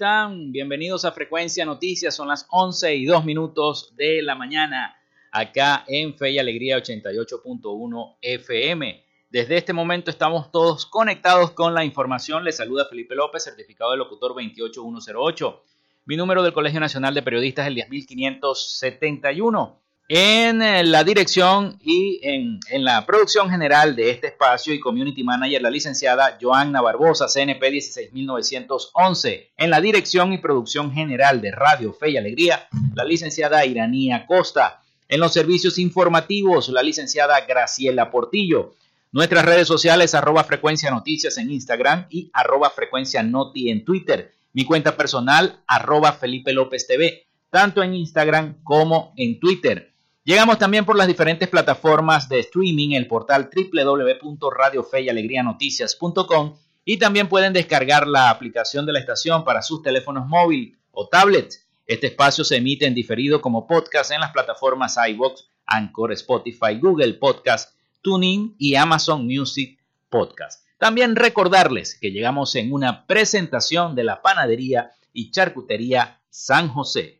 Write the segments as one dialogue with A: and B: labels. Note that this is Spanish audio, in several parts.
A: Amigos, ¿cómo están? Bienvenidos a Frecuencia Noticias. Son las 11 y 2 minutos de la mañana acá en Fe y Alegría 88.1 FM. Desde este momento estamos todos conectados con la información. Les saluda Felipe López, certificado de locutor 28108. Mi número del Colegio Nacional de Periodistas es el 10571 en eh, la dirección y en, la producción general de este espacio y community manager, la licenciada Joanna Barbosa, CNP 16911. En la dirección y producción general de Radio Fe y Alegría, la licenciada Iranía Costa. En los servicios informativos, la licenciada Graciela Portillo. Nuestras redes sociales, arroba frecuencia noticias en Instagram y arroba frecuencia noti en Twitter. Mi cuenta personal, arroba Felipe López TV, tanto en Instagram como en Twitter. Llegamos también por las diferentes plataformas de streaming, el portal www.radiofeyalegrianoticias.com y también pueden descargar la aplicación de la estación para sus teléfonos móviles o tablets. Este espacio se emite en diferido como podcast en las plataformas iVoox, Anchor, Spotify, Google Podcast, TuneIn y Amazon Music Podcast. También recordarles que llegamos en una presentación de la panadería y charcutería San José.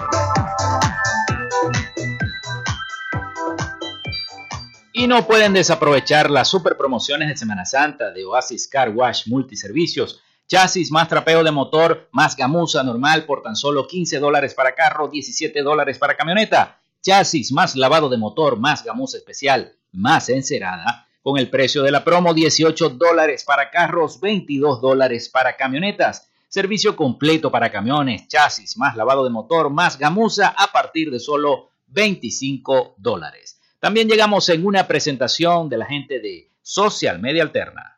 A: No pueden desaprovechar las super promociones de Semana Santa de Oasis Car Wash Multiservicios. Chasis más trapeo de motor, más gamuza normal por tan solo 15 dólares para carro, 17 dólares para camioneta. Chasis más lavado de motor, más gamuza especial, más encerada. Con el precio de la promo, 18 dólares para carros, 22 dólares para camionetas. Servicio completo para camiones, chasis, más lavado de motor, más gamuza a partir de solo 25 dólares. También llegamos en una presentación de la gente de Social Media Alterna.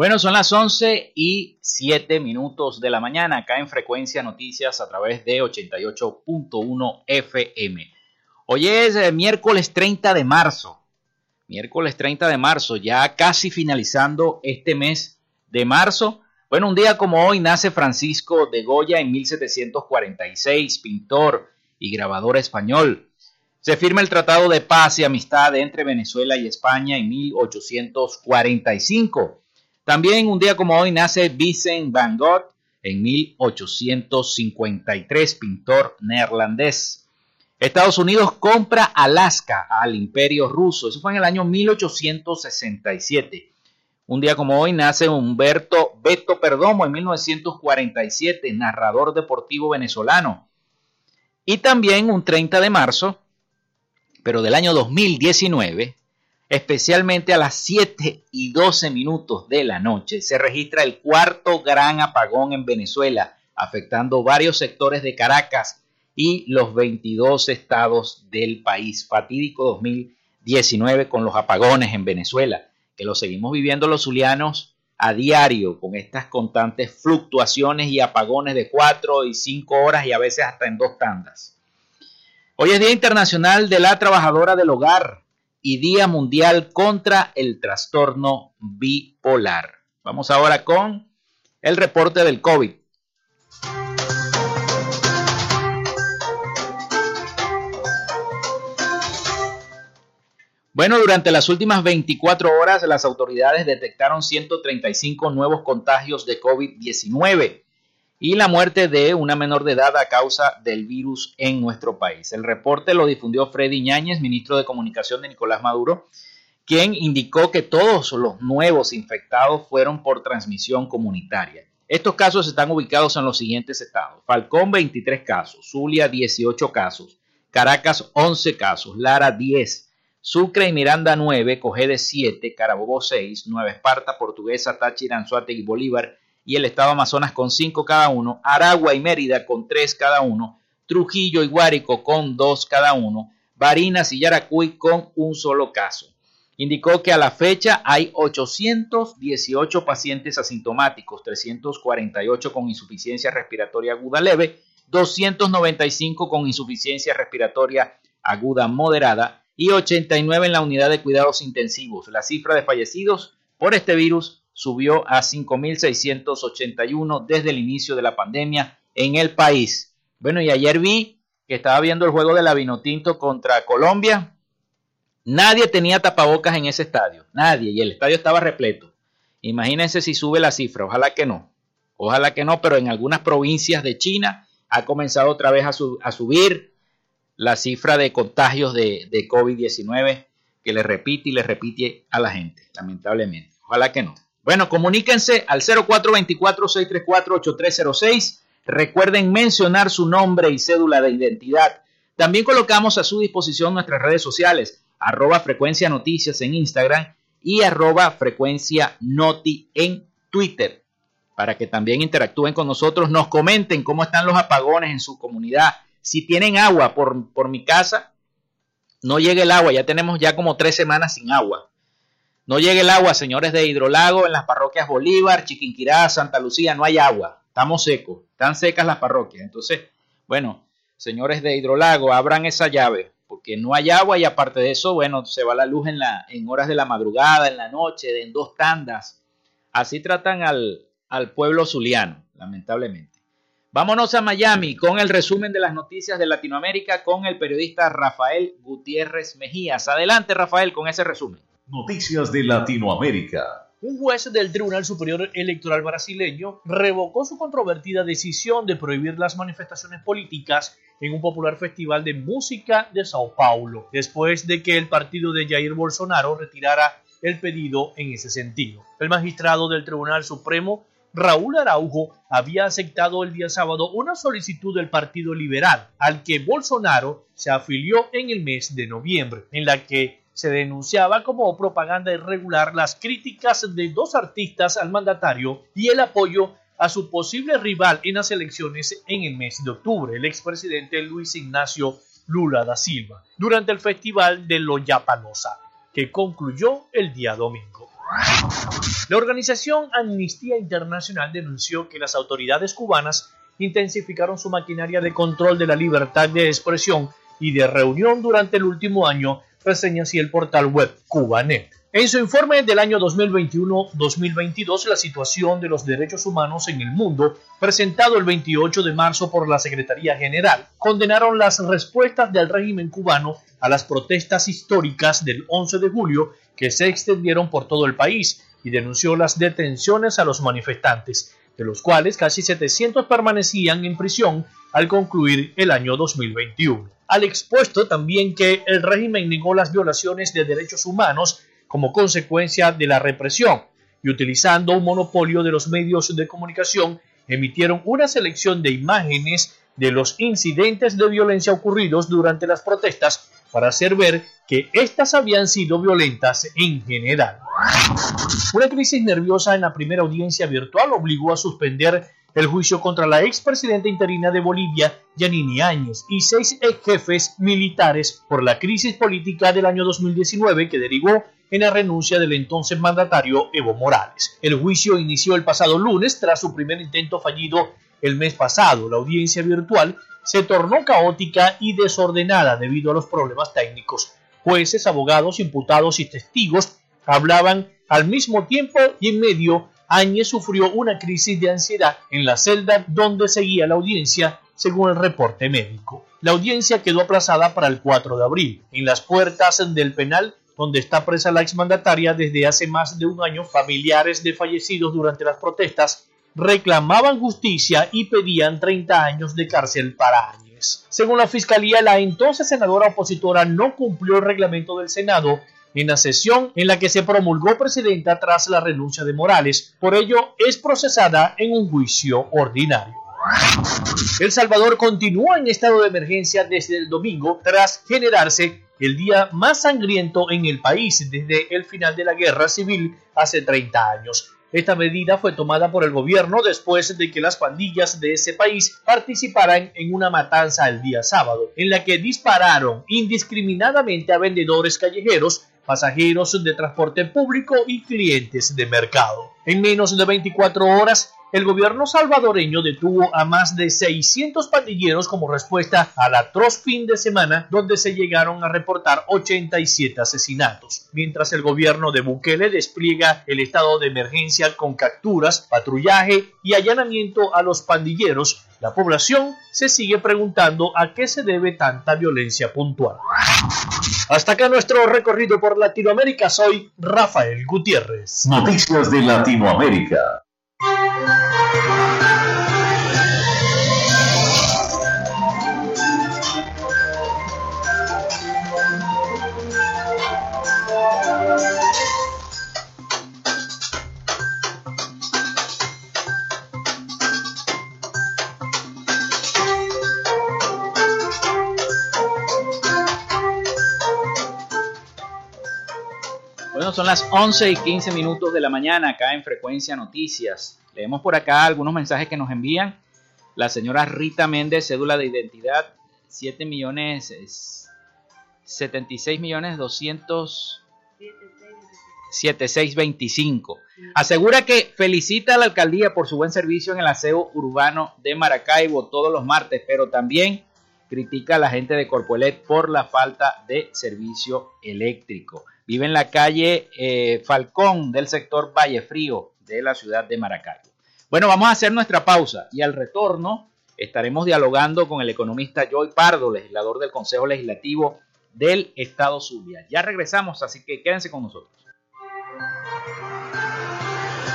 A: Bueno, son las 11 y 7 minutos de la mañana acá en Frecuencia Noticias a través de 88.1 FM. Hoy es eh, miércoles 30 de marzo. Miércoles 30 de marzo, ya casi finalizando este mes de marzo. Bueno, un día como hoy nace Francisco de Goya en 1746, pintor y grabador español. Se firma el Tratado de Paz y Amistad entre Venezuela y España en 1845. También un día como hoy nace Vincent van Gogh en 1853, pintor neerlandés. Estados Unidos compra Alaska al imperio ruso. Eso fue en el año 1867. Un día como hoy nace Humberto Beto Perdomo en 1947, narrador deportivo venezolano. Y también un 30 de marzo, pero del año 2019, especialmente a las 7 y 12 minutos de la noche, se registra el cuarto gran apagón en Venezuela, afectando varios sectores de Caracas y los 22 estados del país. Fatídico 2019 con los apagones en Venezuela, que lo seguimos viviendo los zulianos a diario con estas constantes fluctuaciones y apagones de 4 y 5 horas y a veces hasta en dos tandas. Hoy es Día Internacional de la Trabajadora del Hogar y Día Mundial contra el Trastorno Bipolar. Vamos ahora con el reporte del COVID. Bueno, durante las últimas 24 horas las autoridades detectaron 135 nuevos contagios de COVID-19 y la muerte de una menor de edad a causa del virus en nuestro país. El reporte lo difundió Freddy Ñáñez, ministro de Comunicación de Nicolás Maduro, quien indicó que todos los nuevos infectados fueron por transmisión comunitaria. Estos casos están ubicados en los siguientes estados. Falcón 23 casos, Zulia 18 casos, Caracas 11 casos, Lara 10, Sucre y Miranda 9, Cogede 7, Carabobo 6, Nueva Esparta, Portuguesa, Táchira, Anzuategui y Bolívar y el estado Amazonas con 5 cada uno, Aragua y Mérida con 3 cada uno, Trujillo y Guárico con 2 cada uno, Barinas y Yaracuy con un solo caso. Indicó que a la fecha hay 818 pacientes asintomáticos, 348 con insuficiencia respiratoria aguda leve, 295 con insuficiencia respiratoria aguda moderada y 89 en la unidad de cuidados intensivos. La cifra de fallecidos por este virus subió a 5.681 desde el inicio de la pandemia en el país. Bueno, y ayer vi que estaba viendo el juego de la Vinotinto contra Colombia. Nadie tenía tapabocas en ese estadio, nadie, y el estadio estaba repleto. Imagínense si sube la cifra, ojalá que no, ojalá que no, pero en algunas provincias de China ha comenzado otra vez a, subir la cifra de contagios de, de COVID-19 que le repite y le repite a la gente, lamentablemente. Ojalá que no. Bueno, comuníquense al 0424-634-8306. Recuerden mencionar su nombre y cédula de identidad. También colocamos a su disposición nuestras redes sociales, arroba frecuencia noticias en Instagram y arroba frecuencia noti en Twitter, para que también interactúen con nosotros, nos comenten cómo están los apagones en su comunidad. Si tienen agua por, por mi casa, no llegue el agua, ya tenemos ya como tres semanas sin agua. No llegue el agua, señores de Hidrolago, en las parroquias Bolívar, Chiquinquirá, Santa Lucía, no hay agua. Estamos secos, están secas las parroquias. Entonces, bueno, señores de Hidrolago, abran esa llave, porque no hay agua y aparte de eso, bueno, se va la luz en, la, en horas de la madrugada, en la noche, en dos tandas. Así tratan al, al pueblo zuliano, lamentablemente. Vámonos a Miami con el resumen de las noticias de Latinoamérica con el periodista Rafael Gutiérrez Mejías. Adelante, Rafael, con ese resumen.
B: Noticias de Latinoamérica.
C: Un juez del Tribunal Superior Electoral brasileño revocó su controvertida decisión de prohibir las manifestaciones políticas en un popular festival de música de Sao Paulo, después de que el partido de Jair Bolsonaro retirara el pedido en ese sentido. El magistrado del Tribunal Supremo, Raúl Araujo, había aceptado el día sábado una solicitud del Partido Liberal, al que Bolsonaro se afilió en el mes de noviembre, en la que se denunciaba como propaganda irregular las críticas de dos artistas al mandatario y el apoyo a su posible rival en las elecciones en el mes de octubre, el expresidente Luis Ignacio Lula da Silva, durante el festival de Lollapalooza, que concluyó el día domingo. La organización Amnistía Internacional denunció que las autoridades cubanas intensificaron su maquinaria de control de la libertad de expresión y de reunión durante el último año, reseña así el portal web Cubanet. En su informe del año 2021-2022, la situación de los derechos humanos en el mundo, presentado el 28 de marzo por la Secretaría General, condenaron las respuestas del régimen cubano a las protestas históricas del 11 de julio que se extendieron por todo el país y denunció las detenciones a los manifestantes, de los cuales casi 700 permanecían en prisión al concluir el año 2021. Al expuesto también que el régimen negó las violaciones de derechos humanos como consecuencia de la represión y utilizando un monopolio de los medios de comunicación emitieron una selección de imágenes de los incidentes de violencia ocurridos durante las protestas para hacer ver que éstas habían sido violentas en general. Una crisis nerviosa en la primera audiencia virtual obligó a suspender el juicio contra la expresidenta interina de Bolivia, Yanini Áñez, y seis ex jefes militares por la crisis política del año 2019 que derivó en la renuncia del entonces mandatario Evo Morales. El juicio inició el pasado lunes tras su primer intento fallido el mes pasado. La audiencia virtual se tornó caótica y desordenada debido a los problemas técnicos. Jueces, abogados, imputados y testigos hablaban al mismo tiempo y en medio Áñez sufrió una crisis de ansiedad en la celda donde seguía la audiencia, según el reporte médico. La audiencia quedó aplazada para el 4 de abril. En las puertas del penal donde está presa la exmandataria desde hace más de un año, familiares de fallecidos durante las protestas reclamaban justicia y pedían 30 años de cárcel para Áñez. Según la fiscalía, la entonces senadora opositora no cumplió el reglamento del Senado en la sesión en la que se promulgó presidenta tras la renuncia de Morales. Por ello, es procesada en un juicio ordinario. El Salvador continúa en estado de emergencia desde el domingo tras generarse el día más sangriento en el país desde el final de la guerra civil hace 30 años. Esta medida fue tomada por el gobierno después de que las pandillas de ese país participaran en una matanza el día sábado, en la que dispararon indiscriminadamente a vendedores callejeros, pasajeros de transporte público y clientes de mercado. En menos de 24 horas, el gobierno salvadoreño detuvo a más de 600 pandilleros como respuesta al atroz fin de semana donde se llegaron a reportar 87 asesinatos, mientras el gobierno de Bukele despliega el estado de emergencia con capturas, patrullaje y allanamiento a los pandilleros. La población se sigue preguntando a qué se debe tanta violencia puntual. Hasta acá nuestro recorrido por Latinoamérica. Soy Rafael Gutiérrez.
B: Noticias de Latinoamérica.
A: Bueno, son las 11 y 15 minutos de la mañana acá en Frecuencia Noticias. Leemos por acá algunos mensajes que nos envían. La señora Rita Méndez, cédula de identidad 7 millones 76 millones 200 7625. Asegura que felicita a la alcaldía por su buen servicio en el aseo urbano de Maracaibo todos los martes, pero también critica a la gente de Corpoelet por la falta de servicio eléctrico. Vive en la calle eh, Falcón del sector Valle Frío de la ciudad de Maracaibo. Bueno, vamos a hacer nuestra pausa y al retorno estaremos dialogando con el economista Joy Pardo, legislador del Consejo Legislativo del Estado Zulia. Ya regresamos, así que quédense con nosotros.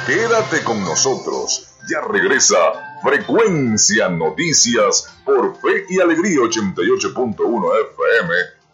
B: Quédate con nosotros. Ya regresa Frecuencia Noticias por Fe y Alegría 88.1 FM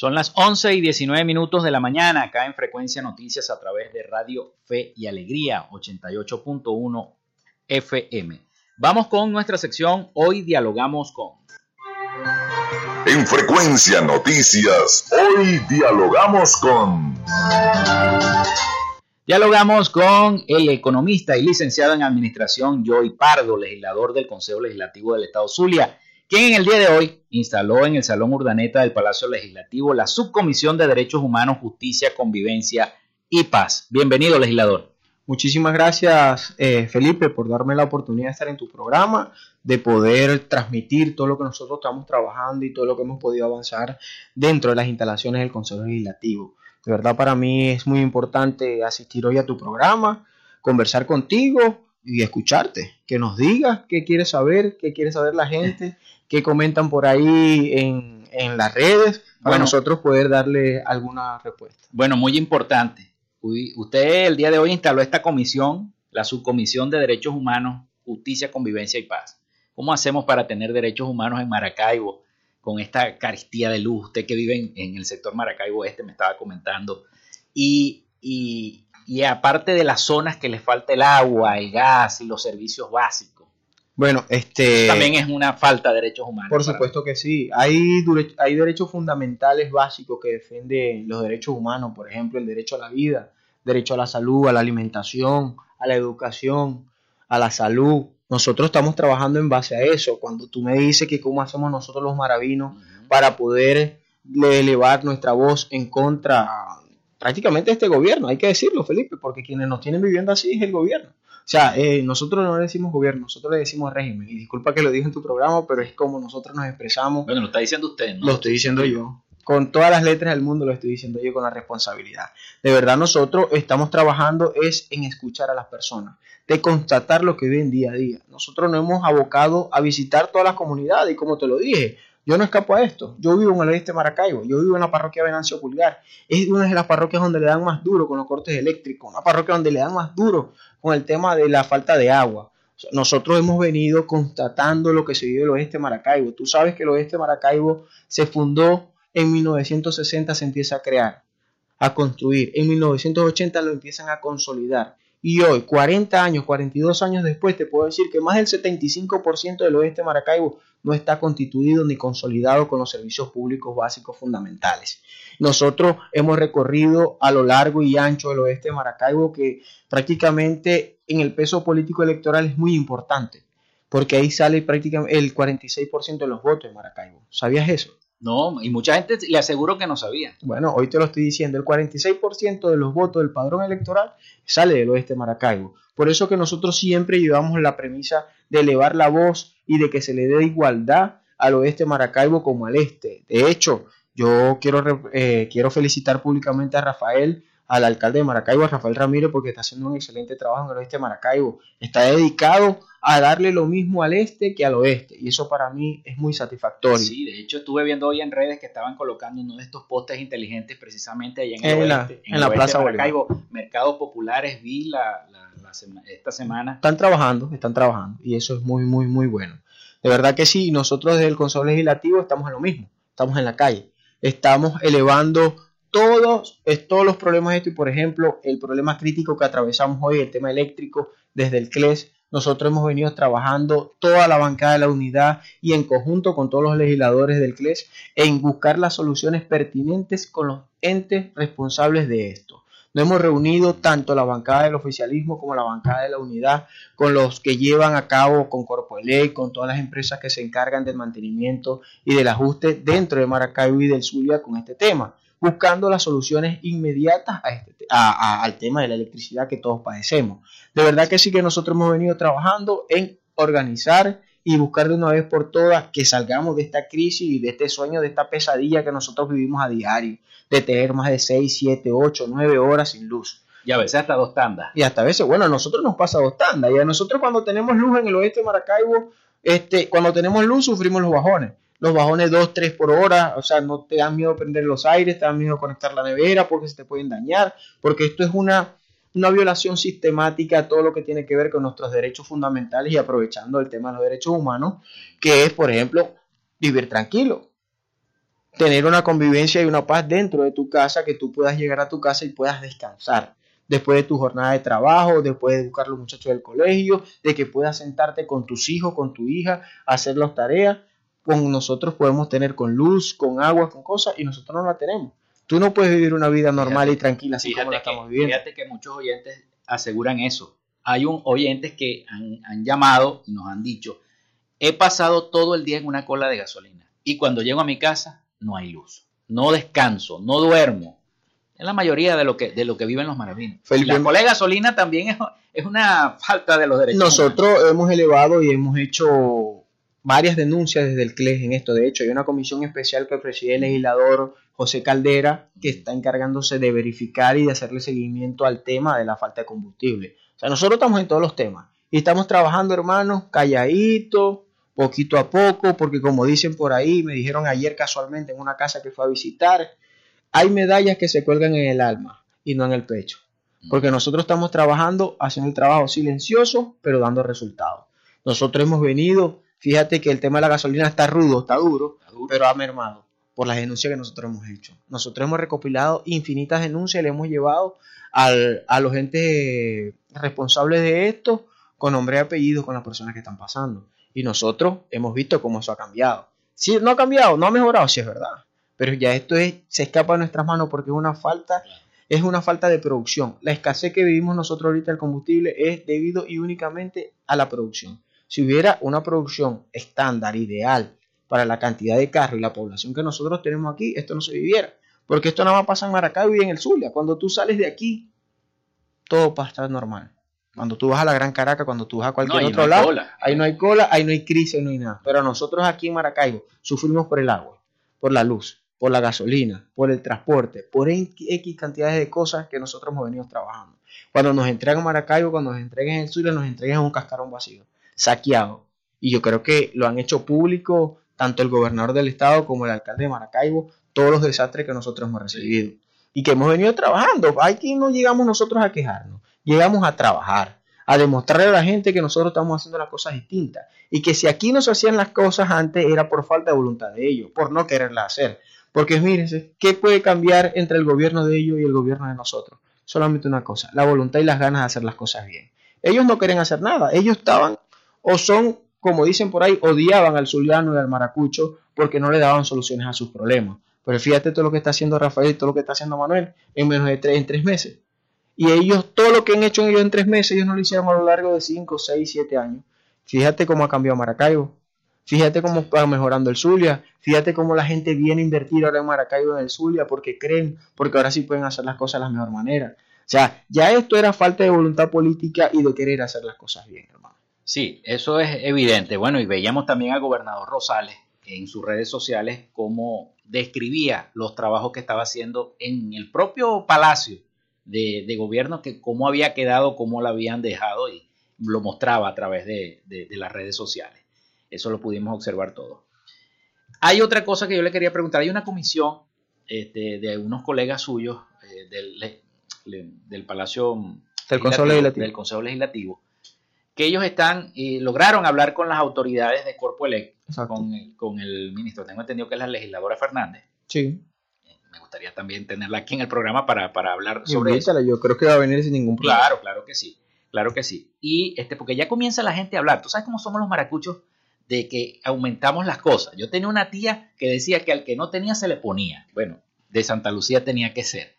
A: Son las 11 y 19 minutos de la mañana acá en Frecuencia Noticias a través de Radio Fe y Alegría 88.1 FM. Vamos con nuestra sección Hoy dialogamos con.
B: En Frecuencia Noticias, hoy dialogamos con...
A: Dialogamos con el economista y licenciado en Administración Joy Pardo, legislador del Consejo Legislativo del Estado Zulia quien en el día de hoy instaló en el Salón Urdaneta del Palacio Legislativo la Subcomisión de Derechos Humanos, Justicia, Convivencia y Paz. Bienvenido, legislador.
D: Muchísimas gracias, eh, Felipe, por darme la oportunidad de estar en tu programa, de poder transmitir todo lo que nosotros estamos trabajando y todo lo que hemos podido avanzar dentro de las instalaciones del Consejo Legislativo. De verdad, para mí es muy importante asistir hoy a tu programa, conversar contigo y escucharte, que nos digas qué quieres saber, qué quiere saber la gente que comentan por ahí en, en las redes para nosotros poder darle alguna respuesta.
A: Bueno, muy importante. Usted el día de hoy instaló esta comisión, la subcomisión de derechos humanos, justicia, convivencia y paz. ¿Cómo hacemos para tener derechos humanos en Maracaibo con esta caristía de luz? Usted que vive en, el sector Maracaibo este me estaba comentando. Y, y, y aparte de las zonas que les falta el agua, el gas y los servicios básicos
D: bueno, este...
A: También es una falta de derechos humanos.
D: Por supuesto que sí. Hay, hay derechos fundamentales básicos que defienden los derechos humanos, por ejemplo, el derecho a la vida, derecho a la salud, a la alimentación, a la educación, a la salud. Nosotros estamos trabajando en base a eso. Cuando tú me dices que cómo hacemos nosotros los maravinos para poder elevar nuestra voz en contra prácticamente de este gobierno, hay que decirlo, Felipe, porque quienes nos tienen viviendo así es el gobierno. O sea, eh, nosotros no le decimos gobierno, nosotros le decimos régimen. Y disculpa que lo dije en tu programa, pero es como nosotros nos expresamos.
A: Bueno, lo está diciendo usted, ¿no?
D: Lo estoy diciendo yo. Con todas las letras del mundo lo estoy diciendo yo con la responsabilidad. De verdad nosotros estamos trabajando es en escuchar a las personas, de constatar lo que ven día a día. Nosotros nos hemos abocado a visitar todas las comunidades y como te lo dije, yo no escapo a esto. Yo vivo en el oeste de Maracaibo. Yo vivo en la parroquia Venancio Pulgar. Es una de las parroquias donde le dan más duro con los cortes eléctricos. Una parroquia donde le dan más duro con el tema de la falta de agua. Nosotros hemos venido constatando lo que se vive en el oeste Maracaibo. Tú sabes que el oeste Maracaibo se fundó en 1960, se empieza a crear, a construir. En 1980 lo empiezan a consolidar. Y hoy, 40 años, 42 años después, te puedo decir que más del 75% del oeste Maracaibo no está constituido ni consolidado con los servicios públicos básicos fundamentales. Nosotros hemos recorrido a lo largo y ancho del oeste de Maracaibo que prácticamente en el peso político electoral es muy importante, porque ahí sale prácticamente el 46% de los votos de Maracaibo. ¿Sabías eso?
A: No, y mucha gente le aseguro que no sabía.
D: Bueno, hoy te lo estoy diciendo, el 46% de los votos del padrón electoral sale del oeste Maracaibo. Por eso que nosotros siempre llevamos la premisa de elevar la voz y de que se le dé igualdad al oeste Maracaibo como al este. De hecho, yo quiero, eh, quiero felicitar públicamente a Rafael al alcalde de Maracaibo, Rafael Ramírez, porque está haciendo un excelente trabajo en el oeste de Maracaibo. Está dedicado a darle lo mismo al este que al oeste. Y eso para mí es muy satisfactorio.
A: Sí, de hecho estuve viendo hoy en redes que estaban colocando uno de estos postes inteligentes precisamente allá en el en oeste. La, en, la Plaza de Maracaibo. Mercados populares vi la, esta semana.
D: Están trabajando, están trabajando. Y eso es muy, muy, muy bueno. De verdad que sí, nosotros desde el Consejo Legislativo estamos en lo mismo. Estamos en la calle. Estamos elevando todos, todos los problemas de esto y por ejemplo el problema crítico que atravesamos hoy, el tema eléctrico desde el CLES, nosotros hemos venido trabajando toda la bancada de la unidad y en conjunto con todos los legisladores del CLES en buscar las soluciones pertinentes con los entes responsables de esto. Nos hemos reunido tanto la bancada del oficialismo como la bancada de la unidad con los que llevan a cabo con Corpoelec, con todas las empresas que se encargan del mantenimiento y del ajuste dentro de Maracaibo y del Zulia con este tema buscando las soluciones inmediatas a este, al tema de la electricidad que todos padecemos. De verdad que sí que nosotros hemos venido trabajando en organizar y buscar de una vez por todas que salgamos de esta crisis y de este sueño, de esta pesadilla que nosotros vivimos a diario, de tener más de 6, 7, 8, 9 horas sin luz.
A: Y a veces hasta dos tandas.
D: Y hasta a veces, bueno, a nosotros nos pasa dos tandas. Y a nosotros cuando tenemos luz en el oeste de Maracaibo, este, cuando tenemos luz sufrimos los bajones los bajones 2, 3 por hora, o sea, no te dan miedo prender los aires, te dan miedo conectar la nevera porque se te pueden dañar, porque esto es una, una violación sistemática a todo lo que tiene que ver con nuestros derechos fundamentales y aprovechando el tema de los derechos humanos, que es, por ejemplo, vivir tranquilo. tener una convivencia y una paz dentro de tu casa, que tú puedas llegar a tu casa y puedas descansar después de tu jornada de trabajo, después de buscar los muchachos del colegio, de que puedas sentarte con tus hijos, con tu hija, hacer las tareas. Con nosotros podemos tener con luz, con agua, con cosas, y nosotros no la tenemos. Tú no puedes vivir una vida normal y tranquila así como la estamos viviendo.
A: Fíjate que muchos oyentes aseguran eso. Hay un oyentes que han, han llamado y nos han dicho, he pasado todo el día en una cola de gasolina y cuando llego a mi casa no hay luz, no descanso, no duermo, es la mayoría de lo que, de lo que viven los maravinos. la cola de gasolina también es, es, una falta de los derechos.
D: Nosotros hemos elevado y hemos hecho varias denuncias desde el CLES en esto. De hecho, hay una comisión especial que preside el legislador José Caldera que está encargándose de verificar y de hacerle seguimiento al tema de la falta de combustible. O sea, nosotros estamos en todos los temas y estamos trabajando, hermanos, calladito, poquito a poco, porque como dicen por ahí, me dijeron ayer casualmente en una casa que fue a visitar, hay medallas que se cuelgan en el alma y no en el pecho. Porque nosotros estamos trabajando, haciendo el trabajo silencioso, pero dando resultados. Nosotros hemos venido, fíjate que el tema de la gasolina está rudo, está duro, pero ha mermado por las denuncias que nosotros hemos hecho. Nosotros hemos recopilado infinitas denuncias, le hemos llevado a los entes responsables de esto con nombre y apellido con las personas que están pasando. Y nosotros hemos visto cómo eso ha cambiado. Si no ha cambiado, no ha mejorado, si es verdad pero ya esto es, se escapa de nuestras manos porque es una falta, es una falta de producción. La escasez que vivimos nosotros ahorita del combustible es debido y únicamente a la producción. Si hubiera una producción estándar, ideal, para la cantidad de carros y la población que nosotros tenemos aquí, esto no se viviera. Porque esto nada más pasa en Maracaibo y en el Zulia. Cuando tú sales de aquí, todo va a estar normal. Cuando tú vas a la Gran Caracas, cuando tú vas a cualquier otro lado, ahí no hay cola, ahí no hay crisis, ahí no hay nada. Pero nosotros aquí en Maracaibo sufrimos por el agua, por la luz, por la gasolina, por el transporte, por X cantidades de cosas que nosotros hemos venido trabajando. Cuando nos entregan Maracaibo, cuando nos entreguen el Zulia, nos entregan un cascarón vacío, saqueado. Y yo creo que lo han hecho público tanto el gobernador del estado como el alcalde de Maracaibo, todos los desastres que nosotros hemos recibido y que hemos venido trabajando. Aquí no llegamos nosotros a quejarnos, llegamos a trabajar, a demostrarle a la gente que nosotros estamos haciendo las cosas distintas y que si aquí no se hacían las cosas antes era por falta de voluntad de ellos, por no quererlas hacer. Porque mírense, ¿qué puede cambiar entre el gobierno de ellos y el gobierno de nosotros? Solamente una cosa, la voluntad y las ganas de hacer las cosas bien. Ellos no quieren hacer nada, ellos estaban o son, como dicen por ahí, odiaban al zuliano y al maracucho porque no le daban soluciones a sus problemas. Pero fíjate todo lo que está haciendo Rafael y todo lo que está haciendo Manuel en menos de tres, en tres meses. Y ellos, todo lo que han hecho ellos en tres meses, ellos no lo hicieron a lo largo de cinco, seis, siete años. Fíjate cómo ha cambiado Maracaibo. Fíjate cómo va mejorando el Zulia. Fíjate cómo la gente viene a invertir ahora en Maracaibo en el Zulia porque creen, porque ahora sí pueden hacer las cosas de la mejor manera. O sea, ya esto era falta de voluntad política y de querer hacer las cosas bien, hermano.
A: Sí, eso es evidente. Bueno, y veíamos también al gobernador Rosales en sus redes sociales cómo describía los trabajos que estaba haciendo en el propio palacio de, gobierno, que cómo había quedado, cómo lo habían dejado y lo mostraba a través de las redes sociales. Eso lo pudimos observar todo. Hay otra cosa que yo le quería preguntar. Hay una comisión este, de unos colegas suyos eh, del, Palacio
D: del Consejo Legislativo.
A: del Consejo Legislativo que ellos están y eh, lograron hablar con las autoridades de Corpo Elect, con, con, el ministro. Tengo entendido que es la legisladora Fernández.
D: Sí.
A: Me gustaría también tenerla aquí en el programa para, para hablar sobre eso.
D: Yo creo que va a venir sin ningún problema.
A: Claro, claro que sí. Claro que sí. Y este, porque ya comienza la gente a hablar. Tú sabes cómo somos los maracuchos de que aumentamos las cosas. Yo tenía una tía que decía que al que no tenía se le ponía. Bueno, de Santa Lucía tenía que ser.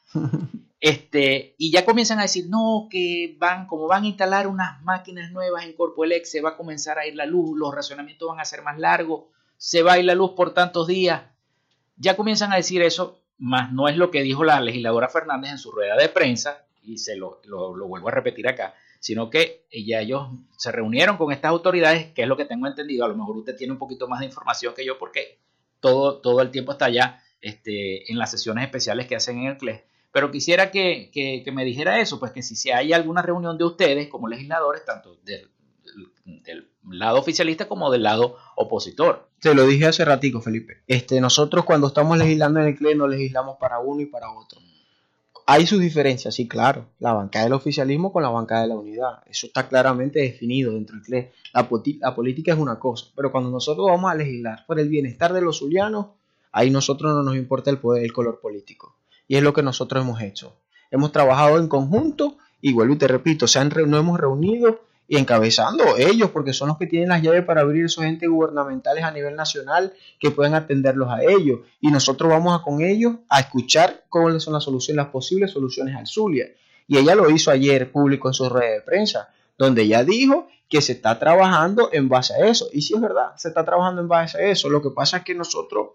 A: Este, y ya comienzan a decir, no, que van, como van a instalar unas máquinas nuevas en Corpoelec, se va a comenzar a ir la luz, los racionamientos van a ser más largos, se va a ir la luz por tantos días. Ya comienzan a decir eso, más no es lo que dijo la legisladora Fernández en su rueda de prensa, y se lo, lo, vuelvo a repetir acá sino que ya ellos se reunieron con estas autoridades, que es lo que tengo entendido, a lo mejor usted tiene un poquito más de información que yo porque todo, todo el tiempo está allá este, en las sesiones especiales que hacen en el CLES. Pero quisiera que, que, me dijera eso, pues que si, si hay alguna reunión de ustedes como legisladores, tanto del, del lado oficialista como del lado opositor.
D: Te lo dije hace ratico, Felipe. Este, nosotros cuando estamos legislando en el CLE no legislamos para uno y para otro. Hay sus diferencias, sí, claro. La bancada del oficialismo con la bancada de la unidad. Eso está claramente definido dentro del CLE. La, política es una cosa, pero cuando nosotros vamos a legislar por el bienestar de los zulianos, Ahí nosotros no nos importa el poder, el color político. Y es lo que nosotros hemos hecho. Hemos trabajado en conjunto y vuelvo y te repito, se han, nos hemos reunido y encabezando ellos, porque son los que tienen las llaves para abrir esos entes gubernamentales a nivel nacional que pueden atenderlos a ellos. Y nosotros vamos a con ellos a escuchar cuáles son las soluciones, las posibles soluciones al Zulia. Y ella lo hizo ayer público en su red de prensa, donde ella dijo que se está trabajando en base a eso. Y sí es verdad, se está trabajando en base a eso. Lo que pasa es que nosotros,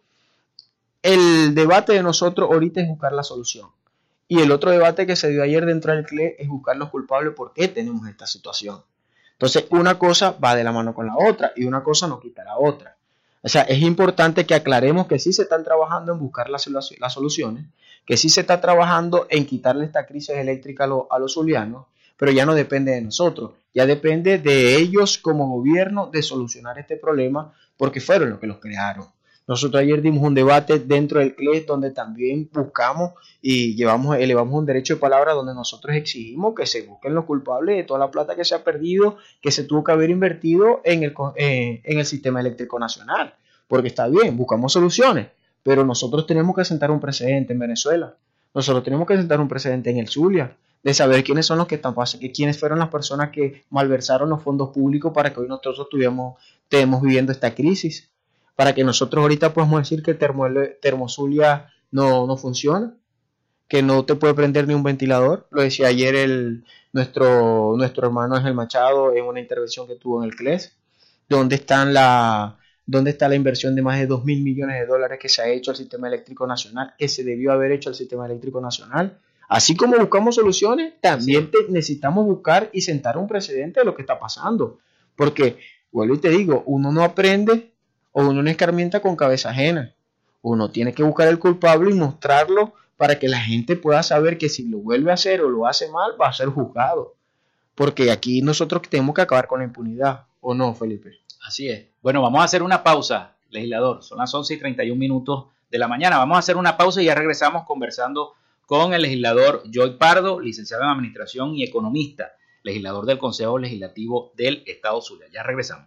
D: el debate de nosotros ahorita es buscar la solución. Y el otro debate que se dio ayer dentro del CLE es buscar los culpables por qué tenemos esta situación. Entonces, una cosa va de la mano con la otra y una cosa no quita la otra. O sea, es importante que aclaremos que sí se están trabajando en buscar las, soluciones, que sí se está trabajando en quitarle esta crisis eléctrica a, los zulianos, pero ya no depende de nosotros, ya depende de ellos como gobierno de solucionar este problema porque fueron los que los crearon. Nosotros ayer dimos un debate dentro del CLES donde también buscamos y llevamos, elevamos un derecho de palabra donde nosotros exigimos que se busquen los culpables de toda la plata que se ha perdido, que se tuvo que haber invertido en el, eh, en el sistema eléctrico nacional. Porque está bien, buscamos soluciones, pero nosotros tenemos que sentar un precedente en Venezuela. Nosotros tenemos que sentar un precedente en el Zulia, de saber quiénes son los que están quiénes fueron las personas que malversaron los fondos públicos para que hoy nosotros estuviéramos, estemos viviendo esta crisis para que nosotros ahorita podamos decir que termo, Termozulia no, no funciona, que no te puede prender ni un ventilador. Lo decía ayer el, nuestro, nuestro hermano Ángel Machado en una intervención que tuvo en el CLES. ¿Dónde, están la, ¿Dónde está la inversión de más de 2 mil millones de dólares que se ha hecho al sistema eléctrico nacional, que se debió haber hecho al sistema eléctrico nacional? Así como buscamos soluciones, también necesitamos buscar y sentar un precedente de lo que está pasando. Porque, vuelvo y te digo, uno no aprende o uno no escarmienta con cabeza ajena. Uno tiene que buscar el culpable y mostrarlo para que la gente pueda saber que si lo vuelve a hacer o lo hace mal, va a ser juzgado. Porque aquí nosotros tenemos que acabar con la impunidad, ¿o no, Felipe?
A: Así es. Bueno, vamos a hacer una pausa, legislador. Son las 11 y 31 minutos de la mañana. Vamos a hacer una pausa y ya regresamos conversando con el legislador Joy Pardo, licenciado en Administración y economista, legislador del Consejo Legislativo del Estado Zulia. Ya regresamos.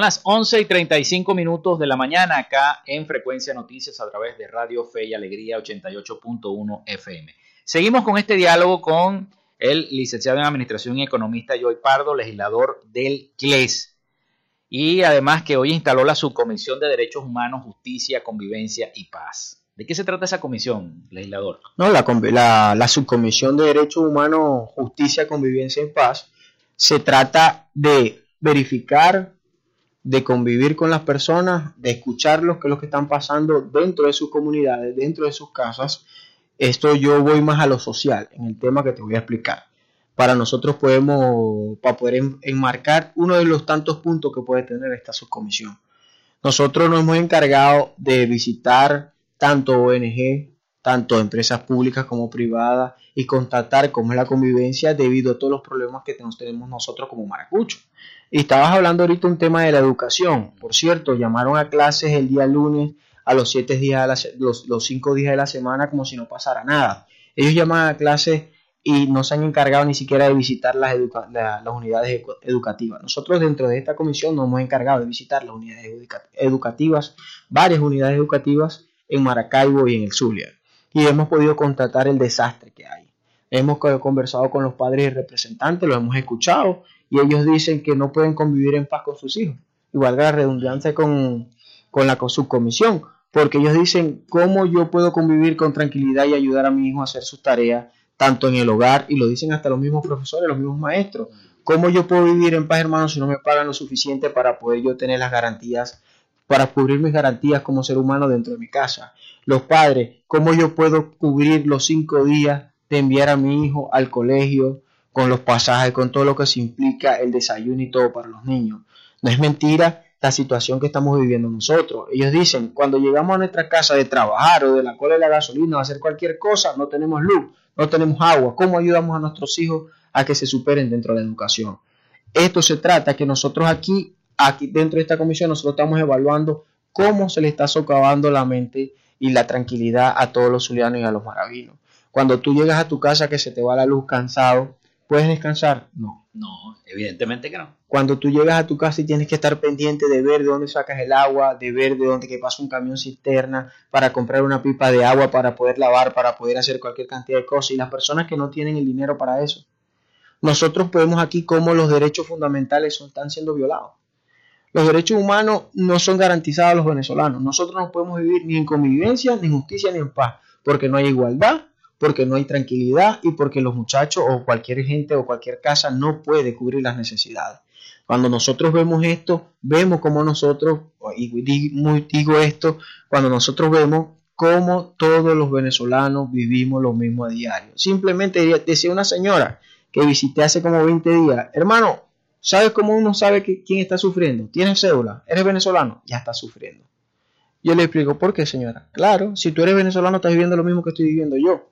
A: Las 11 y 35 minutos de la mañana acá en Frecuencia Noticias a través de Radio Fe y Alegría 88.1 FM. Seguimos con este diálogo con el licenciado en Administración y Economista Joy Pardo, legislador del CLES. Y además que hoy instaló la Subcomisión de Derechos Humanos, Justicia, Convivencia y Paz. ¿De qué se trata esa comisión, legislador?
D: No, la, la, la Subcomisión de Derechos Humanos, Justicia, Convivencia y Paz se trata de verificar de convivir con las personas, de escucharlos, qué es lo que están pasando dentro de sus comunidades, dentro de sus casas. Esto yo voy más a lo social, en el tema que te voy a explicar. Para nosotros podemos, para poder enmarcar uno de los tantos puntos que puede tener esta subcomisión. Nosotros nos hemos encargado de visitar tanto ONG, tanto empresas públicas como privadas, y constatar cómo es la convivencia debido a todos los problemas que tenemos nosotros como maracucho. Y estabas hablando ahorita un tema de la educación. Por cierto, llamaron a clases el día lunes a los siete días, los, los cinco días de la semana como si no pasara nada. Ellos llaman a clases y no se han encargado ni siquiera de visitar las, las unidades educativas. Nosotros dentro de esta comisión nos hemos encargado de visitar las unidades educativas, varias unidades educativas en Maracaibo y en el Zulia. Y hemos podido constatar el desastre que hay. Hemos conversado con los padres y representantes, lo hemos escuchado y ellos dicen que no pueden convivir en paz con sus hijos. Igual la redundancia con, con la subcomisión, porque ellos dicen cómo yo puedo convivir con tranquilidad y ayudar a mi hijo a hacer sus tareas, tanto en el hogar, y lo dicen hasta los mismos profesores, los mismos maestros, ¿Cómo yo puedo vivir en paz, hermano, si no me pagan lo suficiente para poder yo tener las garantías, para cubrir mis garantías como ser humano dentro de mi casa? Los padres, ¿cómo yo puedo cubrir los cinco días de enviar a mi hijo al colegio con los pasajes, con todo lo que se implica el desayuno y todo para los niños? No es mentira la situación que estamos viviendo nosotros. Ellos dicen, cuando llegamos a nuestra casa de trabajar o de la cola de la gasolina o hacer cualquier cosa, no tenemos luz, no tenemos agua. ¿Cómo ayudamos a nuestros hijos a que se superen dentro de la educación? Esto se trata que nosotros aquí, aquí dentro de esta comisión, nosotros estamos evaluando cómo se le está socavando la mente y la tranquilidad a todos los zulianos y a los maravinos. Cuando tú llegas a tu casa que se te va la luz cansado, ¿puedes descansar? No.
A: No, evidentemente que no.
D: Cuando tú llegas a tu casa y tienes que estar pendiente de ver de dónde sacas el agua, de ver de dónde que pasa un camión cisterna para comprar una pipa de agua para poder lavar, para poder hacer cualquier cantidad de cosas y las personas que no tienen el dinero para eso. Nosotros vemos aquí cómo los derechos fundamentales están siendo violados. Los derechos humanos no son garantizados a los venezolanos. Nosotros no podemos vivir ni en convivencia, ni en justicia, ni en paz, porque no hay igualdad, porque no hay tranquilidad y porque los muchachos o cualquier gente o cualquier casa no puede cubrir las necesidades. Cuando nosotros vemos esto, vemos como nosotros, y digo esto, cuando nosotros vemos cómo todos los venezolanos vivimos lo mismo a diario. Simplemente decía una señora que visité hace como 20 días, hermano, ¿sabes cómo uno sabe quién está sufriendo? ¿Tienes cédula? ¿Eres venezolano? Ya está sufriendo. Yo le explico, ¿por qué, señora? Claro, si tú eres venezolano, estás viviendo lo mismo que estoy viviendo yo.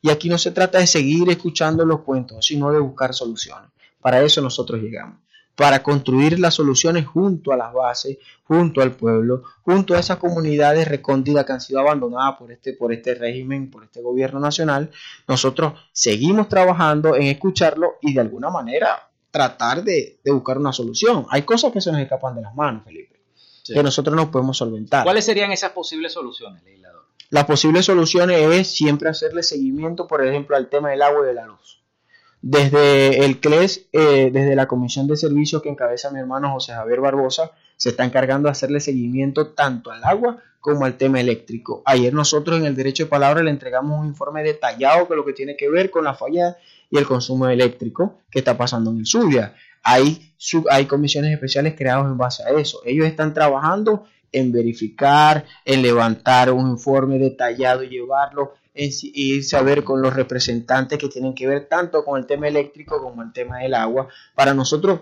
D: Y aquí no se trata de seguir escuchando los cuentos, sino de buscar soluciones. Para eso nosotros llegamos. Para construir las soluciones junto a las bases, junto al pueblo, junto a esas comunidades recónditas que han sido abandonadas por este, por este régimen, por este gobierno nacional, nosotros seguimos trabajando en escucharlo y de alguna manera tratar de, buscar una solución. Hay cosas que se nos escapan de las manos, Felipe, que nosotros no podemos solventar.
A: ¿Cuáles serían esas posibles soluciones, legislador?
D: Las posibles soluciones es siempre hacerle seguimiento, por ejemplo, al tema del agua y de la luz. Desde el CLES, eh, desde la Comisión de Servicios que encabeza mi hermano José Javier Barbosa, se está encargando de hacerle seguimiento tanto al agua como al tema eléctrico. Ayer nosotros en el derecho de palabra le entregamos un informe detallado con lo que tiene que ver con la falla y el consumo eléctrico que está pasando en el Zulia. Hay, hay comisiones especiales creadas en base a eso. Ellos están trabajando en verificar, en levantar un informe detallado y llevarlo en, y saber con los representantes que tienen que ver tanto con el tema eléctrico como el tema del agua, para nosotros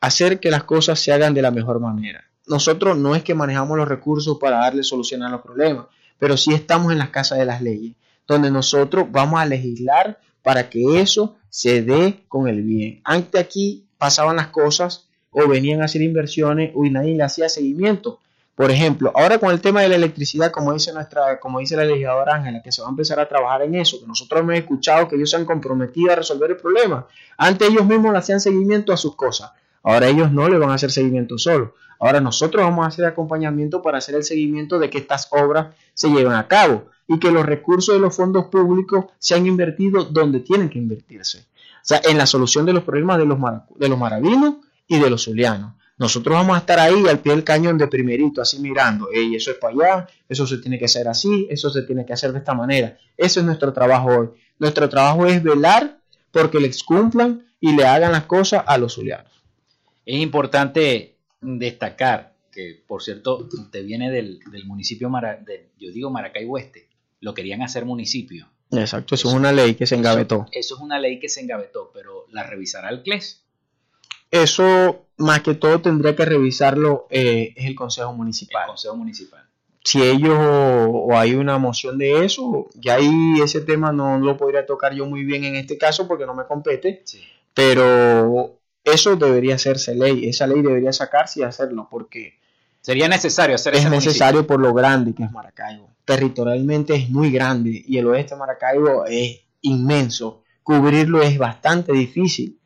D: hacer que las cosas se hagan de la mejor manera. Nosotros no es que manejamos los recursos para darle solución a los problemas, pero sí estamos en las casas de las leyes, donde nosotros vamos a legislar para que eso se dé con el bien. Antes aquí pasaban las cosas o venían a hacer inversiones y nadie le hacía seguimiento. Por ejemplo, ahora con el tema de la electricidad, como dice nuestra, como dice la legisladora Ángela, que se va a empezar a trabajar en eso, que nosotros hemos escuchado que ellos se han comprometido a resolver el problema. Antes ellos mismos le hacían seguimiento a sus cosas. Ahora ellos no le van a hacer seguimiento solo. Ahora nosotros vamos a hacer acompañamiento para hacer el seguimiento de que estas obras se lleven a cabo y que los recursos de los fondos públicos se han invertido donde tienen que invertirse. O sea, en la solución de los problemas de los, de los maravinos y de los zulianos. Nosotros vamos a estar ahí al pie del cañón de primerito, así mirando, Ey, eso es para allá, eso se tiene que hacer así, eso se tiene que hacer de esta manera. Ese es nuestro trabajo hoy. Nuestro trabajo es velar porque les cumplan y le hagan las cosas a los zulianos.
A: Es importante destacar que, por cierto, te viene del, municipio, yo digo Maracay Oeste, lo querían hacer municipio.
D: Exacto, eso, es una ley que se engavetó.
A: Eso, es una ley que se engavetó, pero la revisará el CLES.
D: Eso, más que todo, tendría que revisarlo eh, es el Consejo Municipal.
A: El Consejo Municipal.
D: Si ellos o, hay una moción de eso, ya ahí ese tema no lo podría tocar yo muy bien en este caso porque no me compete, pero eso debería hacerse ley, esa ley debería sacarse y hacerlo porque
A: sería necesario hacer
D: Es necesario por lo grande que es Maracaibo. Territorialmente es muy grande y el oeste de Maracaibo es inmenso. Cubrirlo es bastante difícil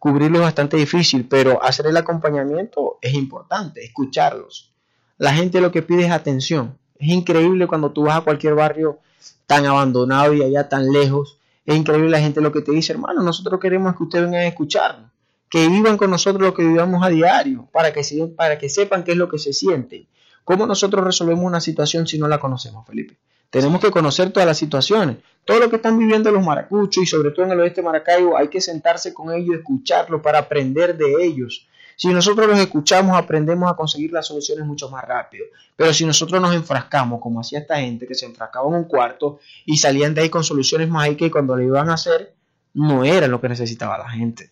D: cubrirlo es bastante difícil, pero hacer el acompañamiento es importante, escucharlos. La gente lo que pide es atención. Es increíble cuando tú vas a cualquier barrio tan abandonado y allá tan lejos. Es increíble la gente lo que te dice, hermano, nosotros queremos que ustedes vengan a escucharnos, que vivan con nosotros lo que vivamos a diario, para que, para que sepan qué es lo que se siente. ¿Cómo nosotros resolvemos una situación si no la conocemos, Felipe? Tenemos que conocer todas las situaciones. Todo lo que están viviendo los maracuchos y sobre todo en el oeste de Maracaibo, hay que sentarse con ellos, escucharlos para aprender de ellos. Si nosotros los escuchamos, aprendemos a conseguir las soluciones mucho más rápido. Pero si nosotros nos enfrascamos, como hacía esta gente que se enfrascaba en un cuarto y salían de ahí con soluciones mágicas y cuando lo iban a hacer, no era lo que necesitaba la gente.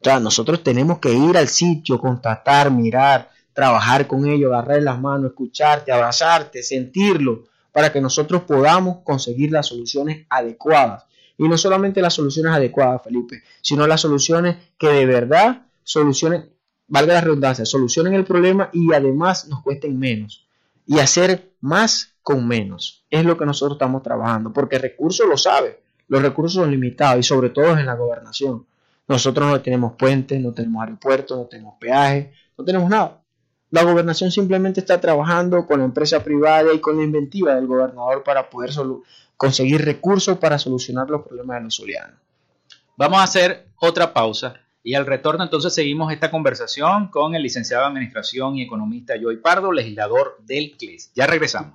D: O sea, nosotros tenemos que ir al sitio, constatar, mirar, trabajar con ellos, agarrar las manos, escucharte, abrazarte, sentirlo, para que nosotros podamos conseguir las soluciones adecuadas. Y no solamente las soluciones adecuadas, Felipe, sino las soluciones que de verdad solucionen, valga la redundancia, solucionen el problema y además nos cuesten menos. Y hacer más con menos. Es lo que nosotros estamos trabajando, porque recursos lo sabe, los recursos son limitados y sobre todo en la gobernación. Nosotros no tenemos puentes, no tenemos aeropuertos, no tenemos peajes, no tenemos nada. La gobernación simplemente está trabajando con la empresa privada y con la inventiva del gobernador para poder conseguir recursos para solucionar los problemas de los zulianos.
A: Vamos a hacer otra pausa y al retorno entonces seguimos esta conversación con el licenciado de Administración y economista Joy Pardo, legislador del CLES. Ya regresamos.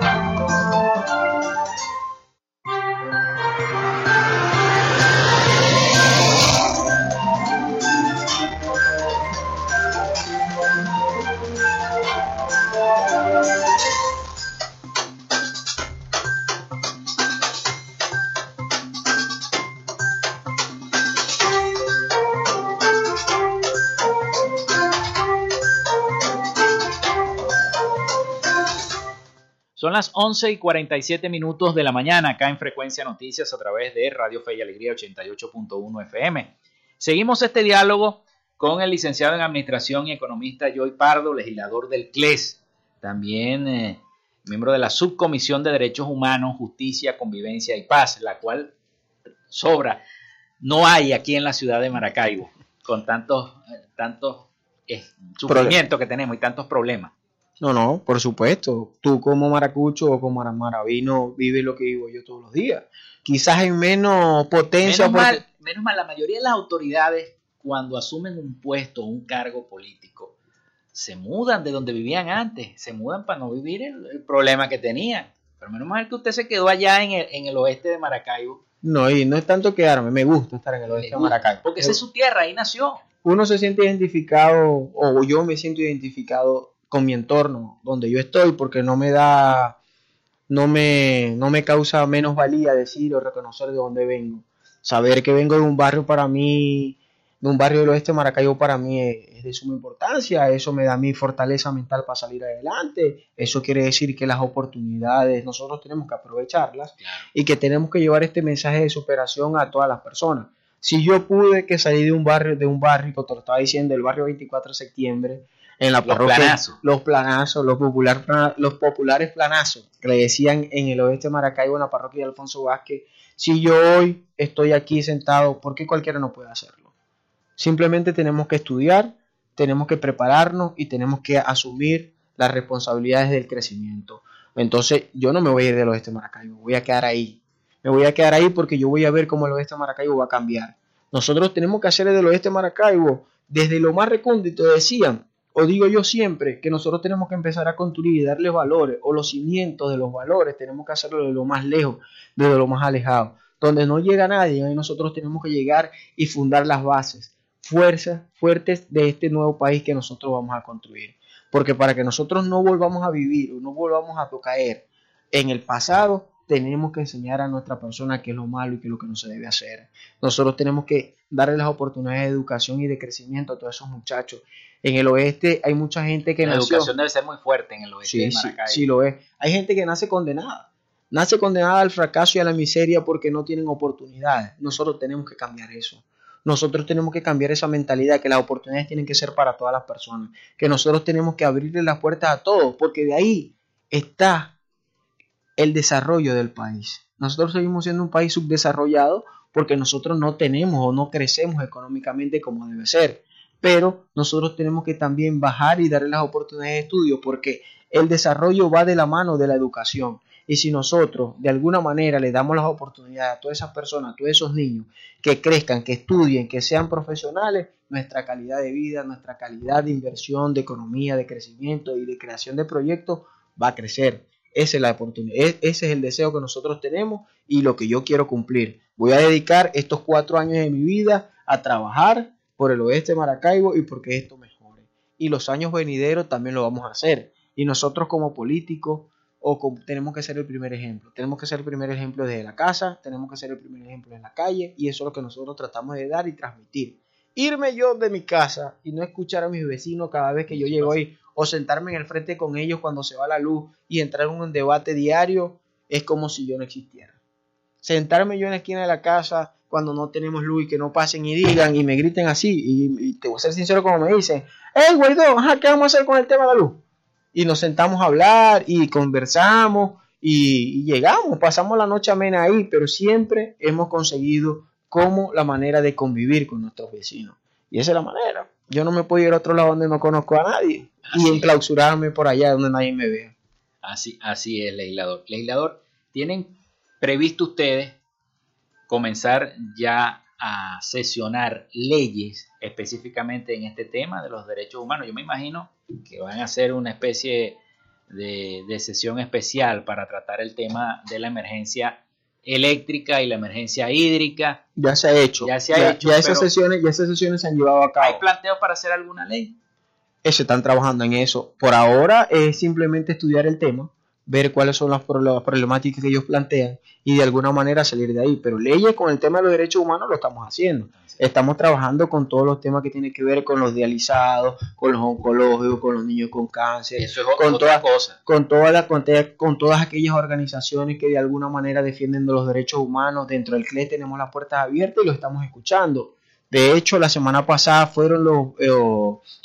A: Son las 11 y 47 minutos de la mañana acá en Frecuencia Noticias a través de Radio Fe y Alegría 88.1 FM. Seguimos este diálogo con el licenciado en Administración y economista Joy Pardo, legislador del CLES, también eh, miembro de la Subcomisión de Derechos Humanos, Justicia, Convivencia y Paz, la cual sobra. No hay aquí en la ciudad de Maracaibo, con tantos, eh, tantos eh, sufrimientos que tenemos y tantos problemas.
D: No, no, por supuesto. Tú como maracucho o como maravino vives lo que vivo yo todos los días. Quizás en menos potencia.
A: Menos, mal, menos mal, la mayoría de las autoridades cuando asumen un puesto, un cargo político, se mudan de donde vivían antes, se mudan para no vivir el, problema que tenían. Pero menos mal que usted se quedó allá en el, en el oeste de Maracaibo.
D: No, y no es tanto quedarme, me gusta estar en el oeste de Maracaibo.
A: Porque esa es su tierra, ahí nació.
D: Uno se siente identificado, o yo me siento identificado con mi entorno, donde yo estoy, porque no me da, no me, no me causa menos valía decir o reconocer de dónde vengo. Saber que vengo de un barrio para mí, de un barrio del oeste de Maracaibo para mí es, de suma importancia, eso me da mi fortaleza mental para salir adelante, eso quiere decir que las oportunidades nosotros tenemos que aprovecharlas y que tenemos que llevar este mensaje de superación a todas las personas. Si yo pude que salí de un barrio, de un barrio, como te lo estaba diciendo, el barrio 24 de septiembre, en la parroquia. Los planazos. Los popular, los populares planazos, que le decían en el oeste de Maracaibo, en la parroquia de Alfonso Vázquez. Si yo hoy estoy aquí sentado, ¿por qué cualquiera no puede hacerlo? Simplemente tenemos que estudiar, tenemos que prepararnos y tenemos que asumir las responsabilidades del crecimiento. Entonces, yo no me voy a ir del oeste de Maracaibo, voy a quedar ahí. Me voy a quedar ahí porque yo voy a ver cómo el oeste de Maracaibo va a cambiar. Nosotros tenemos que hacer del oeste de Maracaibo, desde lo más recóndito, decían, o digo yo siempre, que nosotros tenemos que empezar a construir y darle valores, o los cimientos de los valores, tenemos que hacerlo de lo más lejos, desde lo más alejado, donde no llega nadie, ahí nosotros tenemos que llegar y fundar las bases, fuerzas fuertes de este nuevo país que nosotros vamos a construir. Porque para que nosotros no volvamos a vivir o no volvamos a caer en el pasado, tenemos que enseñar a nuestra persona qué es lo malo y qué es lo que no se debe hacer. Nosotros tenemos que darle las oportunidades de educación y de crecimiento a todos esos muchachos. En el oeste hay mucha gente que
A: la educación debe ser muy fuerte en el oeste
D: sí, Sí, sí lo es. Hay gente que nace condenada. Nace condenada al fracaso y a la miseria porque no tienen oportunidades. Nosotros tenemos que cambiar eso nosotros tenemos que cambiar esa mentalidad, que las oportunidades tienen que ser para todas las personas, que nosotros tenemos que abrirle las puertas a todos, porque de ahí está el desarrollo del país. Nosotros seguimos siendo un país subdesarrollado porque nosotros no tenemos o no crecemos económicamente como debe ser. Pero nosotros tenemos que también bajar y darle las oportunidades de estudio porque el desarrollo va de la mano de la educación. Y si nosotros de alguna manera le damos las oportunidades a todas esas personas, a todos esos niños, que crezcan, que estudien, que sean profesionales, nuestra calidad de vida, nuestra calidad de inversión, de economía, de crecimiento y de creación de proyectos va a crecer. Esa es la oportunidad, e-, ese es el deseo que nosotros tenemos y lo que yo quiero cumplir. Voy a dedicar estos cuatro años de mi vida a trabajar por el oeste de Maracaibo y porque esto mejore. Y los años venideros también lo vamos a hacer. Y nosotros como políticos, o tenemos que ser el primer ejemplo. Tenemos que ser el primer ejemplo desde la casa, tenemos que ser el primer ejemplo en la calle y eso es lo que nosotros tratamos de dar y transmitir. Irme yo de mi casa y no escuchar a mis vecinos cada vez que yo llego ahí o sentarme en el frente con ellos cuando se va la luz y entrar en un debate diario es como si yo no existiera. Sentarme yo en la esquina de la casa cuando no tenemos luz y que no pasen y digan y me griten así y, te voy a ser sincero como me dicen, hey Guaidó, ¿qué vamos a hacer con el tema de la luz? y nos sentamos a hablar y conversamos y, llegamos, pasamos la noche amena ahí, pero siempre hemos conseguido como la manera de convivir con nuestros vecinos. Y esa es la manera. Yo no me puedo ir a otro lado donde no conozco a nadie y enclausurarme por allá donde nadie me vea.
A: Así, así es, legislador. Legislador, ¿tienen previsto ustedes comenzar ya a sesionar leyes específicamente en este tema de los derechos humanos? Yo me imagino que van a hacer una especie de, sesión especial para tratar el tema de la emergencia eléctrica y la emergencia hídrica.
D: Ya se ha hecho.
A: Ya se ha hecho.
D: Ya esas, sesiones, ya esas sesiones se han llevado a cabo.
A: ¿Hay planteos para hacer alguna ley?
D: Se están trabajando en eso. Por ahora es simplemente estudiar el tema, ver cuáles son las problemáticas que ellos plantean y de alguna manera salir de ahí. Pero leyes con el tema de los derechos humanos lo estamos haciendo. Estamos trabajando con todos los temas que tienen que ver con los dializados, con los oncológicos, con los niños con cáncer,
A: Eso es
D: con,
A: cosa.
D: con, toda la, con, con, todas aquellas organizaciones que de alguna manera defienden los derechos humanos. Dentro del CLE tenemos las puertas abiertas y lo estamos escuchando. De hecho, la semana pasada fueron los, eh,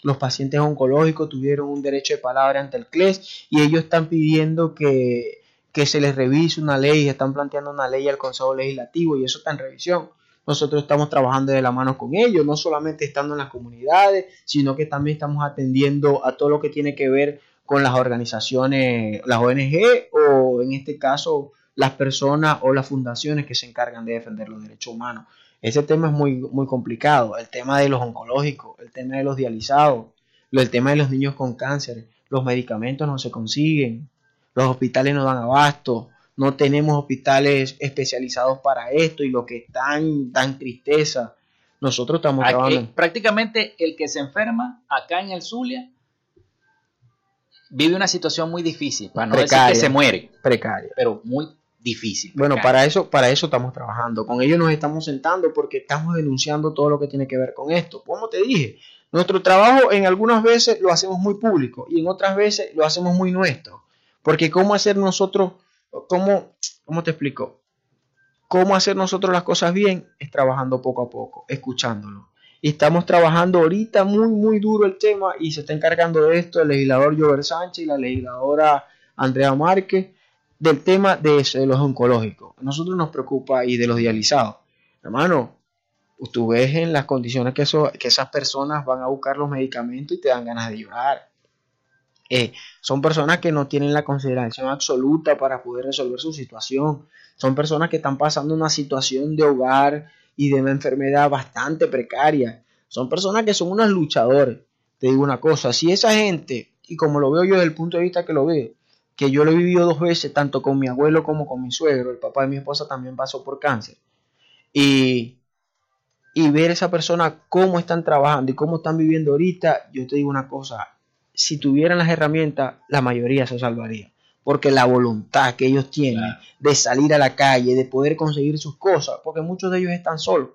D: los pacientes oncológicos, tuvieron un derecho de palabra ante el CLES y ellos están pidiendo que, que se les revise una ley, están planteando una ley al Consejo Legislativo y eso está en revisión. Nosotros estamos trabajando de la mano con ellos, no solamente estando en las comunidades, sino que también estamos atendiendo a todo lo que tiene que ver con las organizaciones, las ONG o en este caso las personas o las fundaciones que se encargan de defender los derechos humanos. Ese tema es muy, muy complicado. El tema de los oncológicos, el tema de los dializados, el tema de los niños con cáncer. Los medicamentos no se consiguen, los hospitales no dan abasto, no tenemos hospitales especializados para esto y lo que están dan tristeza. Nosotros estamos trabajando.
A: Prácticamente el que se enferma acá en el Zulia vive una situación muy difícil, para no decir que se muere.
D: Precaria.
A: Pero muy difícil.
D: Bueno, para eso, para eso estamos trabajando. Con ellos nos estamos sentando porque estamos denunciando todo lo que tiene que ver con esto. Como te dije, nuestro trabajo en algunas veces lo hacemos muy público y en otras veces lo hacemos muy nuestro. Porque cómo hacer nosotros, cómo, cómo te explico, cómo hacer nosotros las cosas bien es trabajando poco a poco, escuchándolo. Y estamos trabajando ahorita muy, muy duro el tema y se está encargando de esto el legislador Jover Sánchez y la legisladora Andrea Márquez del tema de, los oncológicos. A nosotros nos preocupa y de los dializados. Hermano, tú ves en las condiciones que, eso, que esas personas van a buscar los medicamentos y te dan ganas de llorar. Eh, son personas que no tienen la consideración absoluta para poder resolver su situación. Son personas que están pasando una situación de hogar y de una enfermedad bastante precaria. Son personas que son unos luchadores. Te digo una cosa, si esa gente, y como lo veo yo desde el punto de vista que lo veo, que yo lo he vivido dos veces, tanto con mi abuelo como con mi suegro, el papá de mi esposa también pasó por cáncer, y, y ver esa persona cómo están trabajando y cómo están viviendo ahorita, yo te digo una cosa, si tuvieran las herramientas, la mayoría se salvaría. Porque la voluntad que ellos tienen de salir a la calle, de poder conseguir sus cosas, porque muchos de ellos están solos.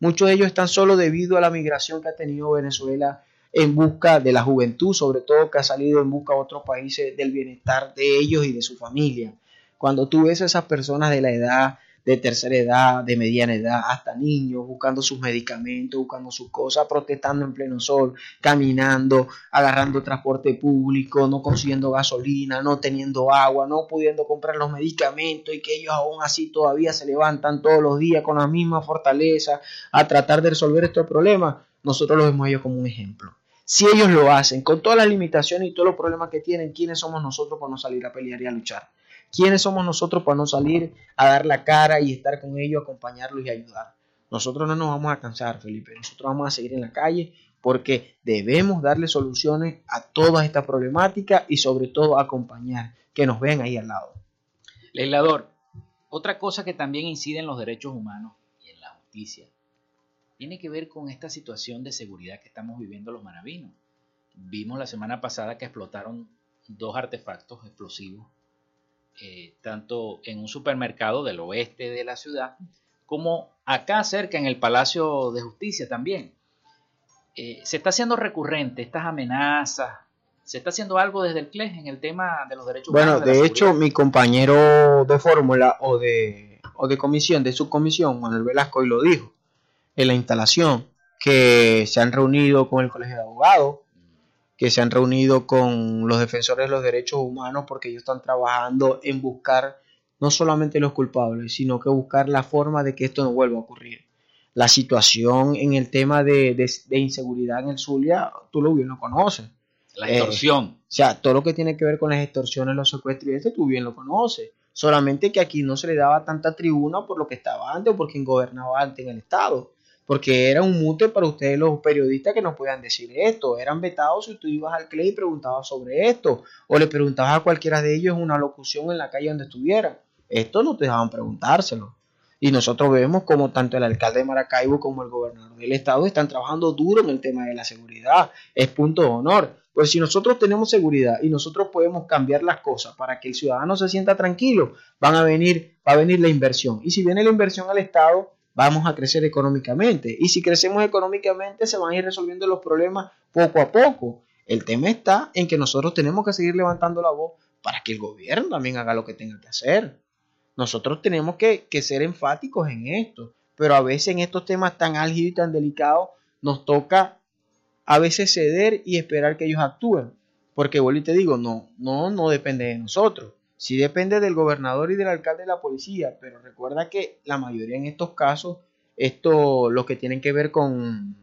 D: Muchos de ellos están solos debido a la migración que ha tenido Venezuela en busca de la juventud, sobre todo que ha salido en busca de otros países del bienestar de ellos y de su familia. Cuando tú ves a esas personas de la edad de tercera edad, de mediana edad, hasta niños buscando sus medicamentos, buscando sus cosas, protestando en pleno sol, caminando, agarrando transporte público, no consiguiendo gasolina, no teniendo agua, no pudiendo comprar los medicamentos y que ellos aún así todavía se levantan todos los días con la misma fortaleza a tratar de resolver estos problemas, nosotros los vemos ellos como un ejemplo. Si ellos lo hacen con todas las limitaciones y todos los problemas que tienen, ¿quiénes somos nosotros para no salir a pelear y a luchar? ¿Quiénes somos nosotros para no salir a dar la cara y estar con ellos, acompañarlos y ayudar? Nosotros no nos vamos a cansar, Felipe. Nosotros vamos a seguir en la calle porque debemos darle soluciones a todas estas problemáticas y sobre todo acompañar, que nos vean ahí al lado.
A: Legislador, otra cosa que también incide en los derechos humanos y en la justicia tiene que ver con esta situación de seguridad que estamos viviendo los maravinos. Vimos la semana pasada que explotaron dos artefactos explosivos eh, tanto en un supermercado del oeste de la ciudad, como acá cerca en el Palacio de Justicia también. Eh, se está haciendo recurrente estas amenazas, se está haciendo algo desde el CLES en el tema de los derechos
D: humanos. Bueno, de, hecho, mi compañero de fórmula o de, o de comisión, de subcomisión, Manuel Velasco, y lo dijo en la instalación, que se han reunido con el Colegio de Abogados, que se han reunido con los defensores de los derechos humanos porque ellos están trabajando en buscar no solamente los culpables, sino que buscar la forma de que esto no vuelva a ocurrir. La situación en el tema de, inseguridad en el Zulia, tú lo bien lo conoces.
A: La extorsión.
D: Eh, o sea, todo lo que tiene que ver con las extorsiones, los secuestros y esto, tú bien lo conoces. Solamente que aquí no se le daba tanta tribuna por lo que estaba antes o por quien gobernaba antes en el Estado porque era un mute para ustedes los periodistas que no podían decir esto, eran vetados si tú ibas al CLE y preguntabas sobre esto, o le preguntabas a cualquiera de ellos una locución en la calle donde estuvieran. Esto no te dejaban preguntárselo. Y nosotros vemos como tanto el alcalde de Maracaibo como el gobernador del estado están trabajando duro en el tema de la seguridad. Es punto de honor. Pues si nosotros tenemos seguridad y nosotros podemos cambiar las cosas para que el ciudadano se sienta tranquilo, van a venir, va a venir la inversión. Y si viene la inversión al estado, vamos a crecer económicamente. Y si crecemos económicamente, se van a ir resolviendo los problemas poco a poco. El tema está en que nosotros tenemos que seguir levantando la voz para que el gobierno también haga lo que tenga que hacer. Nosotros tenemos que, ser enfáticos en esto, pero a veces en estos temas tan álgidos y tan delicados nos toca a veces ceder y esperar que ellos actúen. Porque vuelvo y te digo, no, no, no depende de nosotros. Sí depende del gobernador y del alcalde de la policía, pero recuerda que la mayoría en estos casos, esto, lo que tienen que ver con,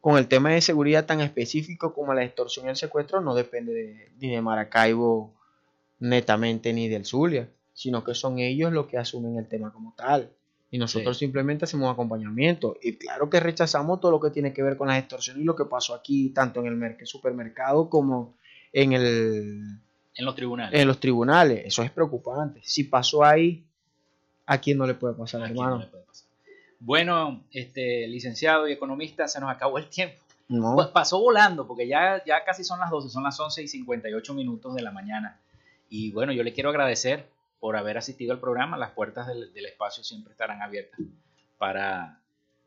D: con el tema de seguridad tan específico como la extorsión y el secuestro, no depende ni de Maracaibo netamente ni del Zulia, sino que son ellos los que asumen el tema como tal. Y nosotros simplemente hacemos acompañamiento. Y claro que rechazamos todo lo que tiene que ver con la extorsión y lo que pasó aquí, tanto en el supermercado como en el
A: en los tribunales.
D: En los tribunales. Eso es preocupante. Si pasó ahí, ¿a quién no le puede pasar, hermano?
A: Bueno, este licenciado y economista, se nos acabó el tiempo. Pues pasó volando, porque ya, ya casi son las 12, son las 11 y 58 minutos de la mañana. Y bueno, yo le quiero agradecer por haber asistido al programa. Las puertas del, espacio siempre estarán abiertas para,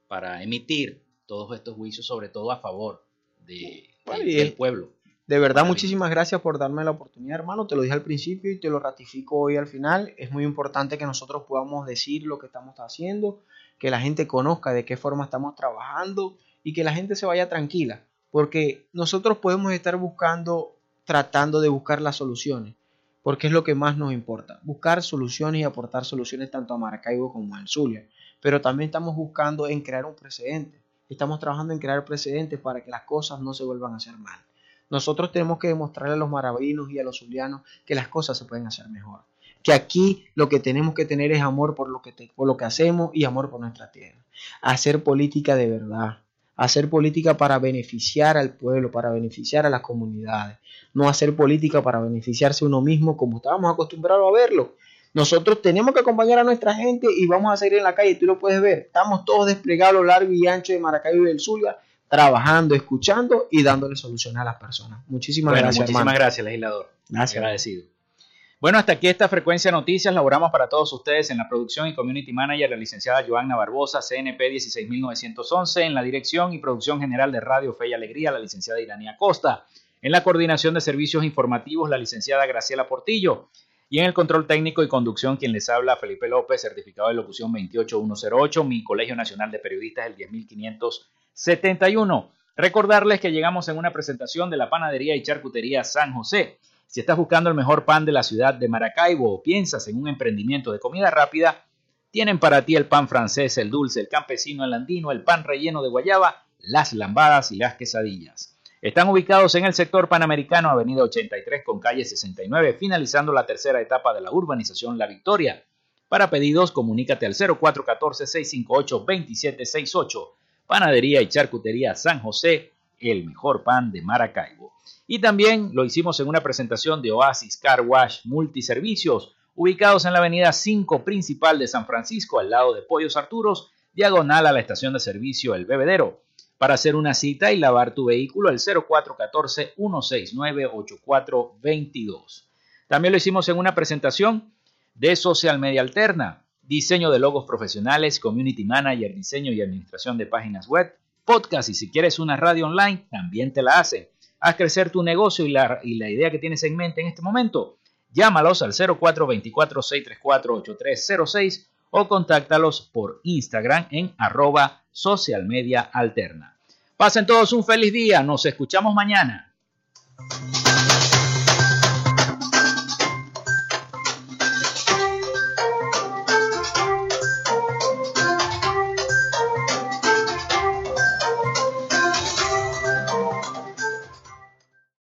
A: para emitir todos estos juicios, sobre todo a favor de, del pueblo.
D: De verdad, muchísimas gracias por darme la oportunidad, hermano. Te lo dije al principio y te lo ratifico hoy al final. Es muy importante que nosotros podamos decir lo que estamos haciendo, que la gente conozca de qué forma estamos trabajando y que la gente se vaya tranquila, porque nosotros podemos estar buscando, tratando de buscar las soluciones, porque es lo que más nos importa, buscar soluciones y aportar soluciones tanto a Maracaibo como a Zulia. pero también estamos buscando en crear un precedente. Estamos trabajando en crear precedentes para que las cosas no se vuelvan a hacer mal. Nosotros tenemos que demostrarle a los maravinos y a los zulianos que las cosas se pueden hacer mejor. Que aquí lo que tenemos que tener es amor por lo que, por lo que hacemos y amor por nuestra tierra. Hacer política de verdad. Hacer política para beneficiar al pueblo, para beneficiar a las comunidades. No hacer política para beneficiarse uno mismo como estábamos acostumbrados a verlo. Nosotros tenemos que acompañar a nuestra gente y vamos a salir en la calle. Tú lo puedes ver. Estamos todos desplegados a largo y ancho de Maracaibo y del Zulia, trabajando, escuchando y dándole soluciones a las personas. Muchísimas
A: bueno,
D: gracias.
A: Muchísimas gracias, legislador.
D: Gracias.
A: Agradecido. Bueno, hasta aquí esta frecuencia noticias. Laboramos para todos ustedes en la producción y community manager, la licenciada Joanna Barbosa, CNP 16911, en la dirección y producción general de Radio Fe y Alegría, la licenciada Irania Costa, en la coordinación de servicios informativos, la licenciada Graciela Portillo, y en el control técnico y conducción, quien les habla, Felipe López, certificado de locución 28108, mi Colegio Nacional de Periodistas, el 10571. Recordarles que llegamos en una presentación de la panadería y charcutería San José. Si estás buscando el mejor pan de la ciudad de Maracaibo o piensas en un emprendimiento de comida rápida, tienen para ti el pan francés, el dulce, el campesino, el andino, el pan relleno de guayaba, las lambadas y las quesadillas. Están ubicados en el sector panamericano, avenida 83 con calle 69, finalizando la tercera etapa de la urbanización La Victoria. Para pedidos, comunícate al 0414-658-2768. Panadería y Charcutería San José, el mejor pan de Maracaibo. Y también lo hicimos en una presentación de Oasis Car Wash Multiservicios, ubicados en la avenida 5 principal de San Francisco, al lado de Pollos Arturos, diagonal a la estación de servicio El Bebedero. Para hacer una cita y lavar tu vehículo al 0414-169-8422. También lo hicimos en una presentación de Social Media Alterna, diseño de logos profesionales, community manager, diseño y administración de páginas web, podcast y si quieres una radio online, también te la hace. Haz crecer tu negocio y la, y la idea que tienes en mente en este momento. Llámalos al 0424-634-8306 o contáctalos por Instagram en arroba social. Pasen todos un feliz día, nos escuchamos mañana.